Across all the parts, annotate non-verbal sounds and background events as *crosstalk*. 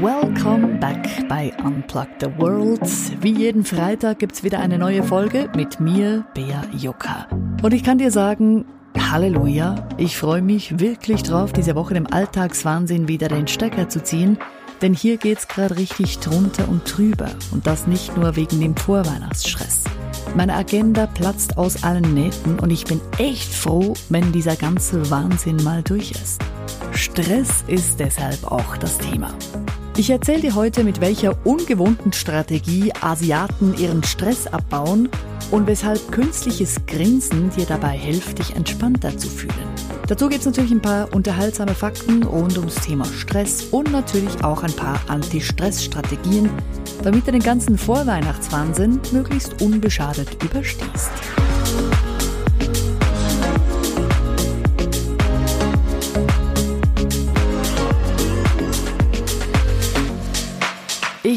Welcome back bei Unplug the World. Wie jeden Freitag gibt's wieder eine neue Folge mit mir, Bea Jucker. Und ich kann dir sagen, Halleluja, ich freue mich wirklich drauf, diese Woche im Alltagswahnsinn wieder den Stecker zu ziehen. Denn hier geht's gerade richtig drunter und drüber. Und das nicht nur wegen dem Vorweihnachtsstress. Meine Agenda platzt aus allen Nähten und ich bin echt froh, wenn dieser ganze Wahnsinn mal durch ist. Stress ist deshalb auch das Thema. Ich erzähle dir heute, mit welcher ungewohnten Strategie Asiaten ihren Stress abbauen und weshalb künstliches Grinsen dir dabei hilft, dich entspannter zu fühlen. Dazu gibt es natürlich ein paar unterhaltsame Fakten rund ums Thema Stress und natürlich auch ein paar Anti-Stress-Strategien, damit du den ganzen Vorweihnachtswahnsinn möglichst unbeschadet überstehst.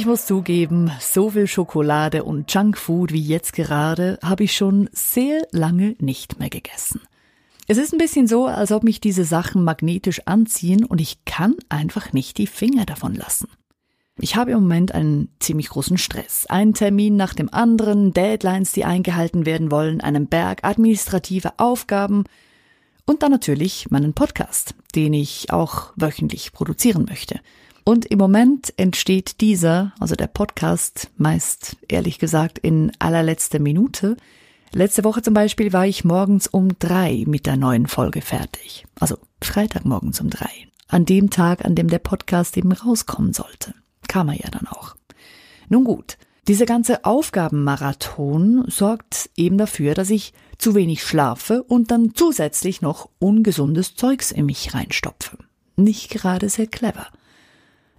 Ich muss zugeben, so viel Schokolade und Junkfood wie jetzt gerade habe ich schon sehr lange nicht mehr gegessen. Es ist ein bisschen so, als ob mich diese Sachen magnetisch anziehen und ich kann einfach nicht die Finger davon lassen. Ich habe im Moment einen ziemlich großen Stress. Ein Termin nach dem anderen, Deadlines, die eingehalten werden wollen, einen Berg administrative Aufgaben und dann natürlich meinen Podcast, den ich auch wöchentlich produzieren möchte. Und im Moment entsteht dieser, also der Podcast, meist ehrlich gesagt in allerletzter Minute. Letzte Woche zum Beispiel war ich morgens um drei mit der neuen Folge fertig. Also Freitagmorgens um drei. An dem Tag, an dem der Podcast eben rauskommen sollte. Kam er ja dann auch. Nun gut. Dieser ganze Aufgabenmarathon sorgt eben dafür, dass ich zu wenig schlafe und dann zusätzlich noch ungesundes Zeugs in mich reinstopfe. Nicht gerade sehr clever.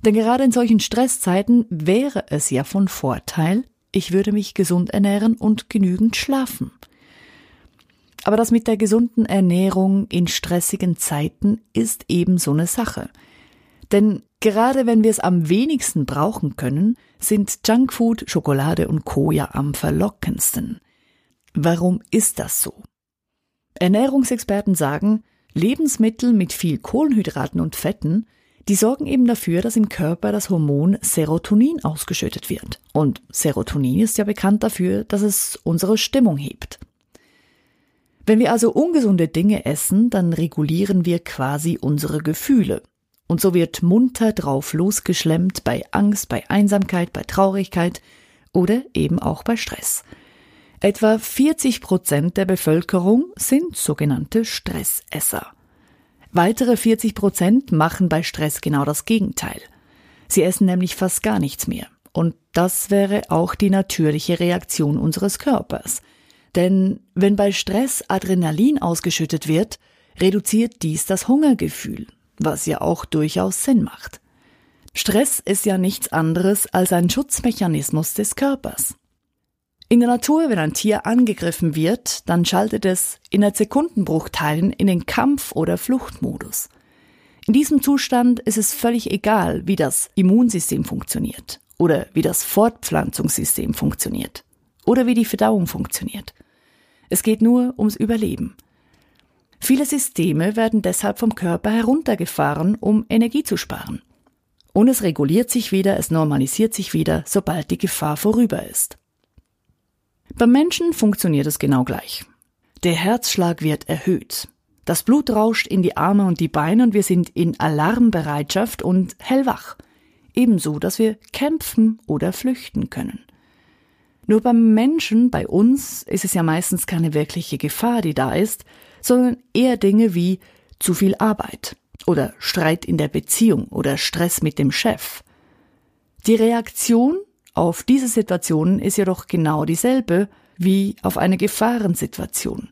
Denn gerade in solchen Stresszeiten wäre es ja von Vorteil, ich würde mich gesund ernähren und genügend schlafen. Aber das mit der gesunden Ernährung in stressigen Zeiten ist eben so eine Sache. Denn gerade wenn wir es am wenigsten brauchen können, sind Junkfood, Schokolade und Co. ja am verlockendsten. Warum ist das so? Ernährungsexperten sagen, Lebensmittel mit viel Kohlenhydraten und Fetten die sorgen eben dafür, dass im Körper das Hormon Serotonin ausgeschüttet wird. Und Serotonin ist ja bekannt dafür, dass es unsere Stimmung hebt. Wenn wir also ungesunde Dinge essen, dann regulieren wir quasi unsere Gefühle. Und so wird munter drauf losgeschlemmt bei Angst, bei Einsamkeit, bei Traurigkeit oder eben auch bei Stress. Etwa 40 Prozent der Bevölkerung sind sogenannte Stressesser. Weitere 40 Prozent machen bei Stress genau das Gegenteil. Sie essen nämlich fast gar nichts mehr. Und das wäre auch die natürliche Reaktion unseres Körpers. Denn wenn bei Stress Adrenalin ausgeschüttet wird, reduziert dies das Hungergefühl, was ja auch durchaus Sinn macht. Stress ist ja nichts anderes als ein Schutzmechanismus des Körpers. In der Natur, wenn ein Tier angegriffen wird, dann schaltet es in Sekundenbruchteilen in den Kampf- oder Fluchtmodus. In diesem Zustand ist es völlig egal, wie das Immunsystem funktioniert oder wie das Fortpflanzungssystem funktioniert oder wie die Verdauung funktioniert. Es geht nur ums Überleben. Viele Systeme werden deshalb vom Körper heruntergefahren, um Energie zu sparen. Und es reguliert sich wieder, es normalisiert sich wieder, sobald die Gefahr vorüber ist. Beim Menschen funktioniert es genau gleich. Der Herzschlag wird erhöht. Das Blut rauscht in die Arme und die Beine und wir sind in Alarmbereitschaft und hellwach. Ebenso, dass wir kämpfen oder flüchten können. Nur beim Menschen, bei uns, ist es ja meistens keine wirkliche Gefahr, die da ist, sondern eher Dinge wie zu viel Arbeit oder Streit in der Beziehung oder Stress mit dem Chef. Die Reaktion auf diese Situation ist jedoch genau dieselbe wie auf eine Gefahrensituation.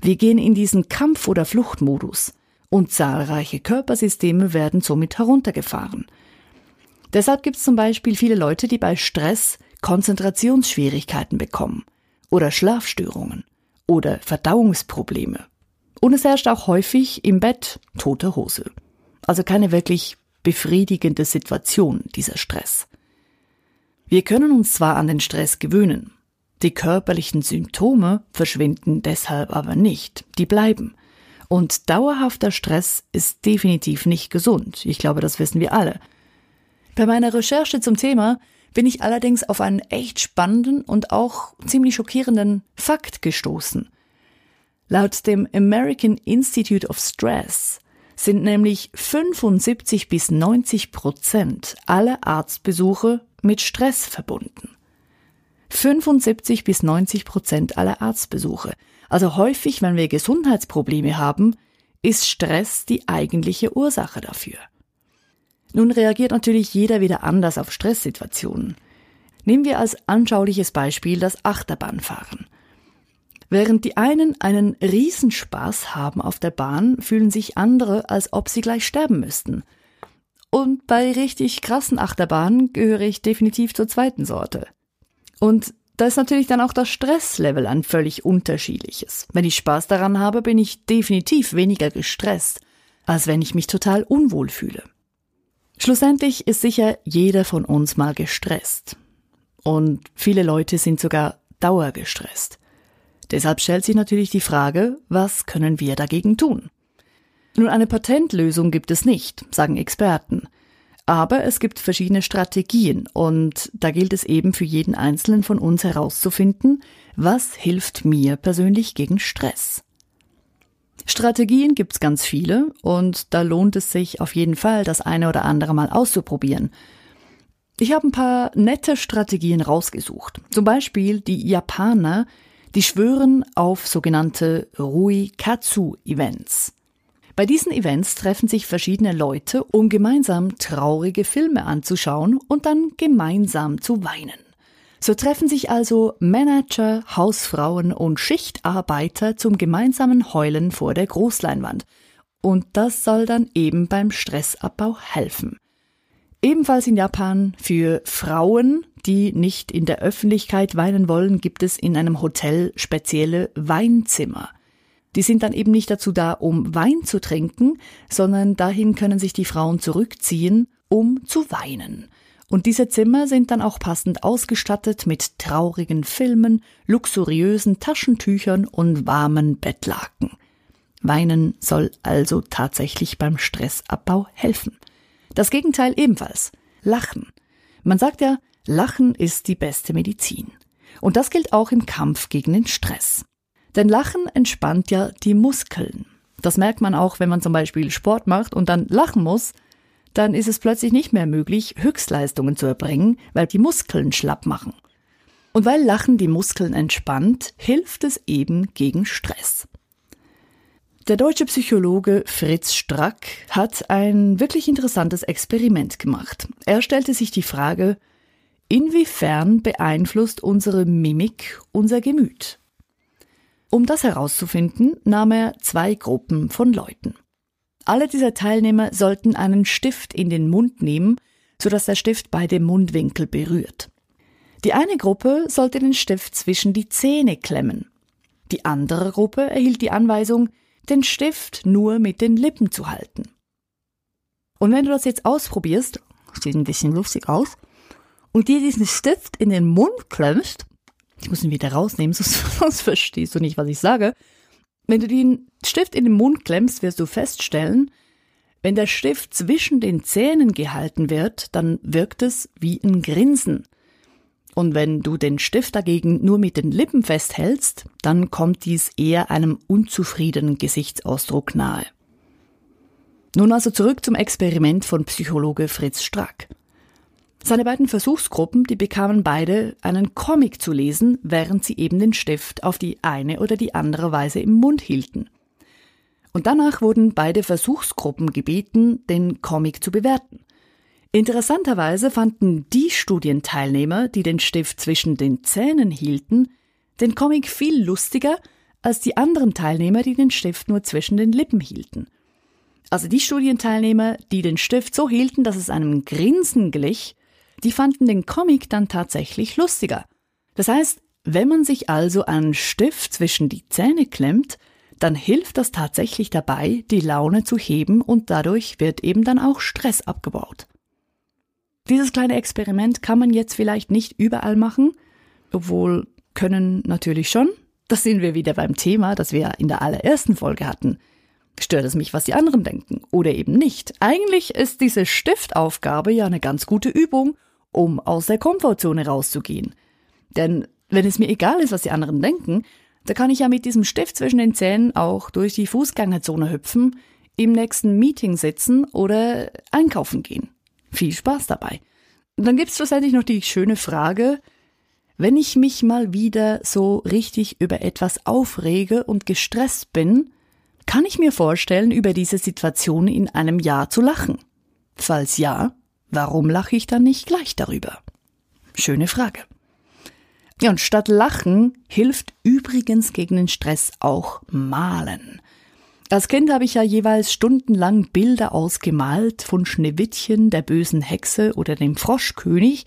Wir gehen in diesen Kampf- oder Fluchtmodus und zahlreiche Körpersysteme werden somit heruntergefahren. Deshalb gibt es zum Beispiel viele Leute, die bei Stress Konzentrationsschwierigkeiten bekommen oder Schlafstörungen oder Verdauungsprobleme. Und es herrscht auch häufig im Bett tote Hose. Also keine wirklich befriedigende Situation, dieser Stress. Wir können uns zwar an den Stress gewöhnen, die körperlichen Symptome verschwinden deshalb aber nicht, die bleiben. Und dauerhafter Stress ist definitiv nicht gesund, ich glaube, das wissen wir alle. Bei meiner Recherche zum Thema bin ich allerdings auf einen echt spannenden und auch ziemlich schockierenden Fakt gestoßen. Laut dem American Institute of Stress sind nämlich 75 bis 90 Prozent aller Arztbesuche mit Stress verbunden. 75 bis 90 Prozent aller Arztbesuche. Also häufig, wenn wir Gesundheitsprobleme haben, ist Stress die eigentliche Ursache dafür. Nun reagiert natürlich jeder wieder anders auf Stresssituationen. Nehmen wir als anschauliches Beispiel das Achterbahnfahren. Während die einen einen Riesenspaß haben auf der Bahn, fühlen sich andere, als ob sie gleich sterben müssten. Und bei richtig krassen Achterbahnen gehöre ich definitiv zur zweiten Sorte. Und da ist natürlich dann auch das Stresslevel ein völlig unterschiedliches. Wenn ich Spaß daran habe, bin ich definitiv weniger gestresst, als wenn ich mich total unwohl fühle. Schlussendlich ist sicher jeder von uns mal gestresst. Und viele Leute sind sogar dauergestresst. Deshalb stellt sich natürlich die Frage, was können wir dagegen tun? Nun, eine Patentlösung gibt es nicht, sagen Experten. Aber es gibt verschiedene Strategien und da gilt es eben für jeden Einzelnen von uns herauszufinden, was hilft mir persönlich gegen Stress. Strategien gibt's ganz viele und da lohnt es sich auf jeden Fall, das eine oder andere mal auszuprobieren. Ich habe ein paar nette Strategien rausgesucht. Zum Beispiel die Japaner, die schwören auf sogenannte Rui Katsu Events. Bei diesen Events treffen sich verschiedene Leute, um gemeinsam traurige Filme anzuschauen und dann gemeinsam zu weinen. So treffen sich also Manager, Hausfrauen und Schichtarbeiter zum gemeinsamen Heulen vor der Großleinwand. Und das soll dann eben beim Stressabbau helfen. Ebenfalls in Japan für Frauen, die nicht in der Öffentlichkeit weinen wollen, gibt es in einem Hotel spezielle Weinzimmer. Die sind dann eben nicht dazu da, um Wein zu trinken, sondern dahin können sich die Frauen zurückziehen, um zu weinen. Und diese Zimmer sind dann auch passend ausgestattet mit traurigen Filmen, luxuriösen Taschentüchern und warmen Bettlaken. Weinen soll also tatsächlich beim Stressabbau helfen. Das Gegenteil ebenfalls. Lachen. Man sagt ja, Lachen ist die beste Medizin. Und das gilt auch im Kampf gegen den Stress. Denn Lachen entspannt ja die Muskeln. Das merkt man auch, wenn man zum Beispiel Sport macht und dann lachen muss, dann ist es plötzlich nicht mehr möglich, Höchstleistungen zu erbringen, weil die Muskeln schlapp machen. Und weil Lachen die Muskeln entspannt, hilft es eben gegen Stress. Der deutsche Psychologe Fritz Strack hat ein wirklich interessantes Experiment gemacht. Er stellte sich die Frage, inwiefern beeinflusst unsere Mimik unser Gemüt? Um das herauszufinden, nahm er zwei Gruppen von Leuten. Alle dieser Teilnehmer sollten einen Stift in den Mund nehmen, sodass der Stift beide Mundwinkel berührt. Die eine Gruppe sollte den Stift zwischen die Zähne klemmen. Die andere Gruppe erhielt die Anweisung, den Stift nur mit den Lippen zu halten. Und wenn du das jetzt ausprobierst, sieht ein bisschen lustig aus, und dir diesen Stift in den Mund klemmst, ich muss ihn wieder rausnehmen, *laughs* sonst, verstehst du nicht, was ich sage. Wenn du den Stift in den Mund klemmst, wirst du feststellen, wenn der Stift zwischen den Zähnen gehalten wird, dann wirkt es wie ein Grinsen. Und wenn du den Stift dagegen nur mit den Lippen festhältst, dann kommt dies eher einem unzufriedenen Gesichtsausdruck nahe. Nun also zurück zum Experiment von Psychologe Fritz Strack. Seine beiden Versuchsgruppen, die bekamen beide einen Comic zu lesen, während sie eben den Stift auf die eine oder die andere Weise im Mund hielten. Und danach wurden beide Versuchsgruppen gebeten, den Comic zu bewerten. Interessanterweise fanden die Studienteilnehmer, die den Stift zwischen den Zähnen hielten, den Comic viel lustiger als die anderen Teilnehmer, die den Stift nur zwischen den Lippen hielten. Also die Studienteilnehmer, die den Stift so hielten, dass es einem Grinsen glich, die fanden den Comic dann tatsächlich lustiger. Das heißt, wenn man sich also einen Stift zwischen die Zähne klemmt, dann hilft das tatsächlich dabei, die Laune zu heben und dadurch wird eben dann auch Stress abgebaut. Dieses kleine Experiment kann man jetzt vielleicht nicht überall machen, obwohl können natürlich schon. Das sehen wir wieder beim Thema, das wir in der allerersten Folge hatten. Stört es mich, was die anderen denken oder eben nicht? Eigentlich ist diese Stiftaufgabe ja eine ganz gute Übung, um aus der Komfortzone rauszugehen. Denn wenn es mir egal ist, was die anderen denken, da kann ich ja mit diesem Stift zwischen den Zähnen auch durch die Fußgängerzone hüpfen, im nächsten Meeting sitzen oder einkaufen gehen. Viel Spaß dabei. Und dann gibt's schlussendlich noch die schöne Frage, wenn ich mich mal wieder so richtig über etwas aufrege und gestresst bin, kann ich mir vorstellen, über diese Situation in einem Jahr zu lachen? Falls ja, warum lache ich dann nicht gleich darüber? Schöne Frage. Ja, und statt Lachen hilft übrigens gegen den Stress auch Malen. Als Kind habe ich ja jeweils stundenlang Bilder ausgemalt von Schneewittchen, der bösen Hexe oder dem Froschkönig.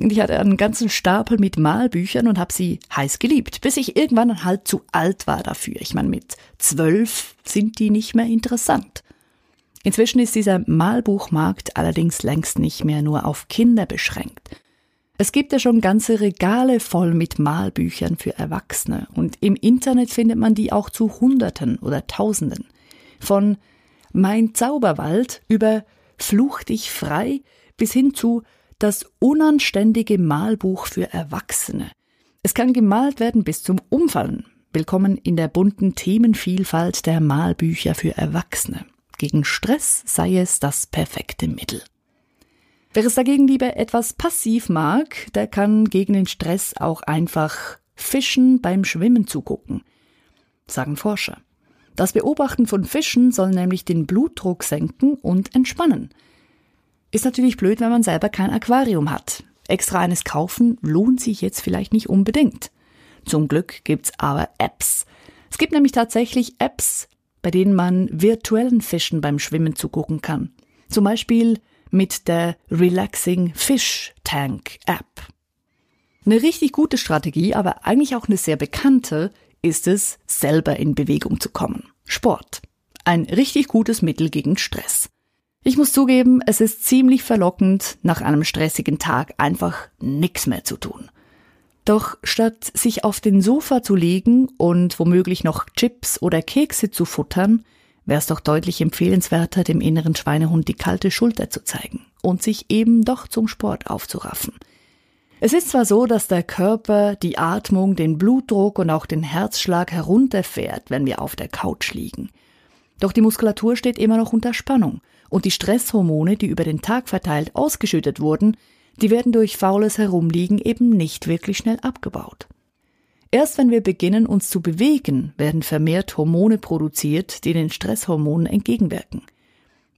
Und ich hatte einen ganzen Stapel mit Malbüchern und habe sie heiß geliebt, bis ich irgendwann halt zu alt war dafür. Ich meine, mit zwölf sind die nicht mehr interessant. Inzwischen ist dieser Malbuchmarkt allerdings längst nicht mehr nur auf Kinder beschränkt. Es gibt ja schon ganze Regale voll mit Malbüchern für Erwachsene und im Internet findet man die auch zu Hunderten oder Tausenden. Von Mein Zauberwald über Fluch dich frei bis hin zu Das unanständige Malbuch für Erwachsene. Es kann gemalt werden bis zum Umfallen. Willkommen in der bunten Themenvielfalt der Malbücher für Erwachsene. Gegen Stress sei es das perfekte Mittel. Wer es dagegen lieber etwas passiv mag, der kann gegen den Stress auch einfach Fischen beim Schwimmen zugucken, sagen Forscher. Das Beobachten von Fischen soll nämlich den Blutdruck senken und entspannen. Ist natürlich blöd, wenn man selber kein Aquarium hat. Extra eines kaufen lohnt sich jetzt vielleicht nicht unbedingt. Zum Glück gibt's aber Apps. Es gibt nämlich tatsächlich Apps, bei denen man virtuellen Fischen beim Schwimmen zugucken kann. Zum Beispiel mit der Relaxing Fish Tank App. Eine richtig gute Strategie, aber eigentlich auch eine sehr bekannte, ist es, selber in Bewegung zu kommen. Sport. Ein richtig gutes Mittel gegen Stress. Ich muss zugeben, es ist ziemlich verlockend, nach einem stressigen Tag einfach nichts mehr zu tun. Doch statt sich auf den Sofa zu legen und womöglich noch Chips oder Kekse zu futtern, wäre es doch deutlich empfehlenswerter, dem inneren Schweinehund die kalte Schulter zu zeigen und sich eben doch zum Sport aufzuraffen. Es ist zwar so, dass der Körper die Atmung, den Blutdruck und auch den Herzschlag herunterfährt, wenn wir auf der Couch liegen. Doch die Muskulatur steht immer noch unter Spannung und die Stresshormone, die über den Tag verteilt ausgeschüttet wurden, die werden durch faules Herumliegen eben nicht wirklich schnell abgebaut. Erst wenn wir beginnen, uns zu bewegen, werden vermehrt Hormone produziert, die den Stresshormonen entgegenwirken.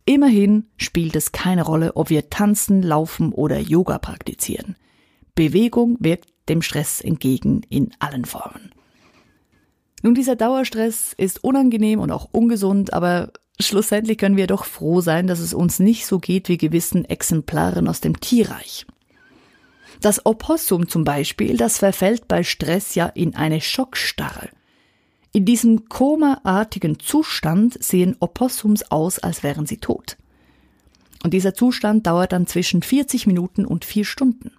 Immerhin spielt es keine Rolle, ob wir tanzen, laufen oder Yoga praktizieren. Bewegung wirkt dem Stress entgegen in allen Formen. Nun, dieser Dauerstress ist unangenehm und auch ungesund, aber schlussendlich können wir doch froh sein, dass es uns nicht so geht wie gewissen Exemplaren aus dem Tierreich. Das Opossum zum Beispiel, das verfällt bei Stress ja in eine Schockstarre. In diesem komaartigen Zustand sehen Opossums aus, als wären sie tot. Und dieser Zustand dauert dann zwischen 40 Minuten und vier Stunden.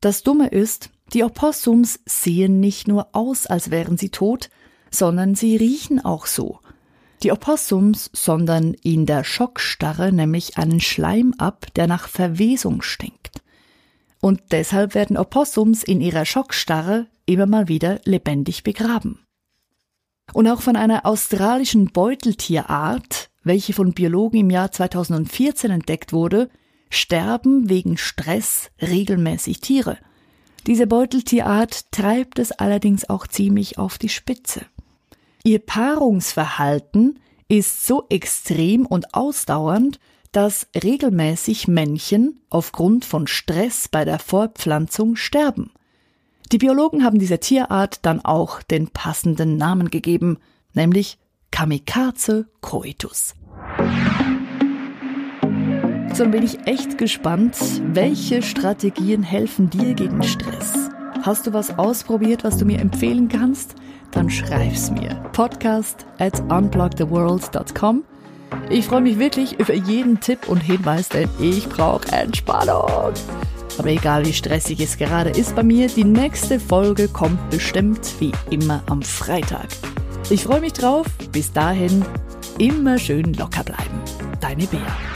Das Dumme ist, die Opossums sehen nicht nur aus, als wären sie tot, sondern sie riechen auch so. Die Opossums sondern in der Schockstarre nämlich einen Schleim ab, der nach Verwesung stinkt. Und deshalb werden Opossums in ihrer Schockstarre immer mal wieder lebendig begraben. Und auch von einer australischen Beuteltierart, welche von Biologen im Jahr 2014 entdeckt wurde, sterben wegen Stress regelmäßig Tiere. Diese Beuteltierart treibt es allerdings auch ziemlich auf die Spitze. Ihr Paarungsverhalten ist so extrem und ausdauernd, dass regelmäßig Männchen aufgrund von Stress bei der Fortpflanzung sterben. Die Biologen haben dieser Tierart dann auch den passenden Namen gegeben, nämlich Kamikaze coitus. So dann bin ich echt gespannt, welche Strategien helfen dir gegen Stress? Hast du was ausprobiert, was du mir empfehlen kannst? Dann schreib's mir. Podcast at unblocktheworld.com ich freue mich wirklich über jeden Tipp und Hinweis, denn ich brauche Entspannung. Aber egal wie stressig es gerade ist bei mir, die nächste Folge kommt bestimmt wie immer am Freitag. Ich freue mich drauf. Bis dahin, immer schön locker bleiben. Deine Bea.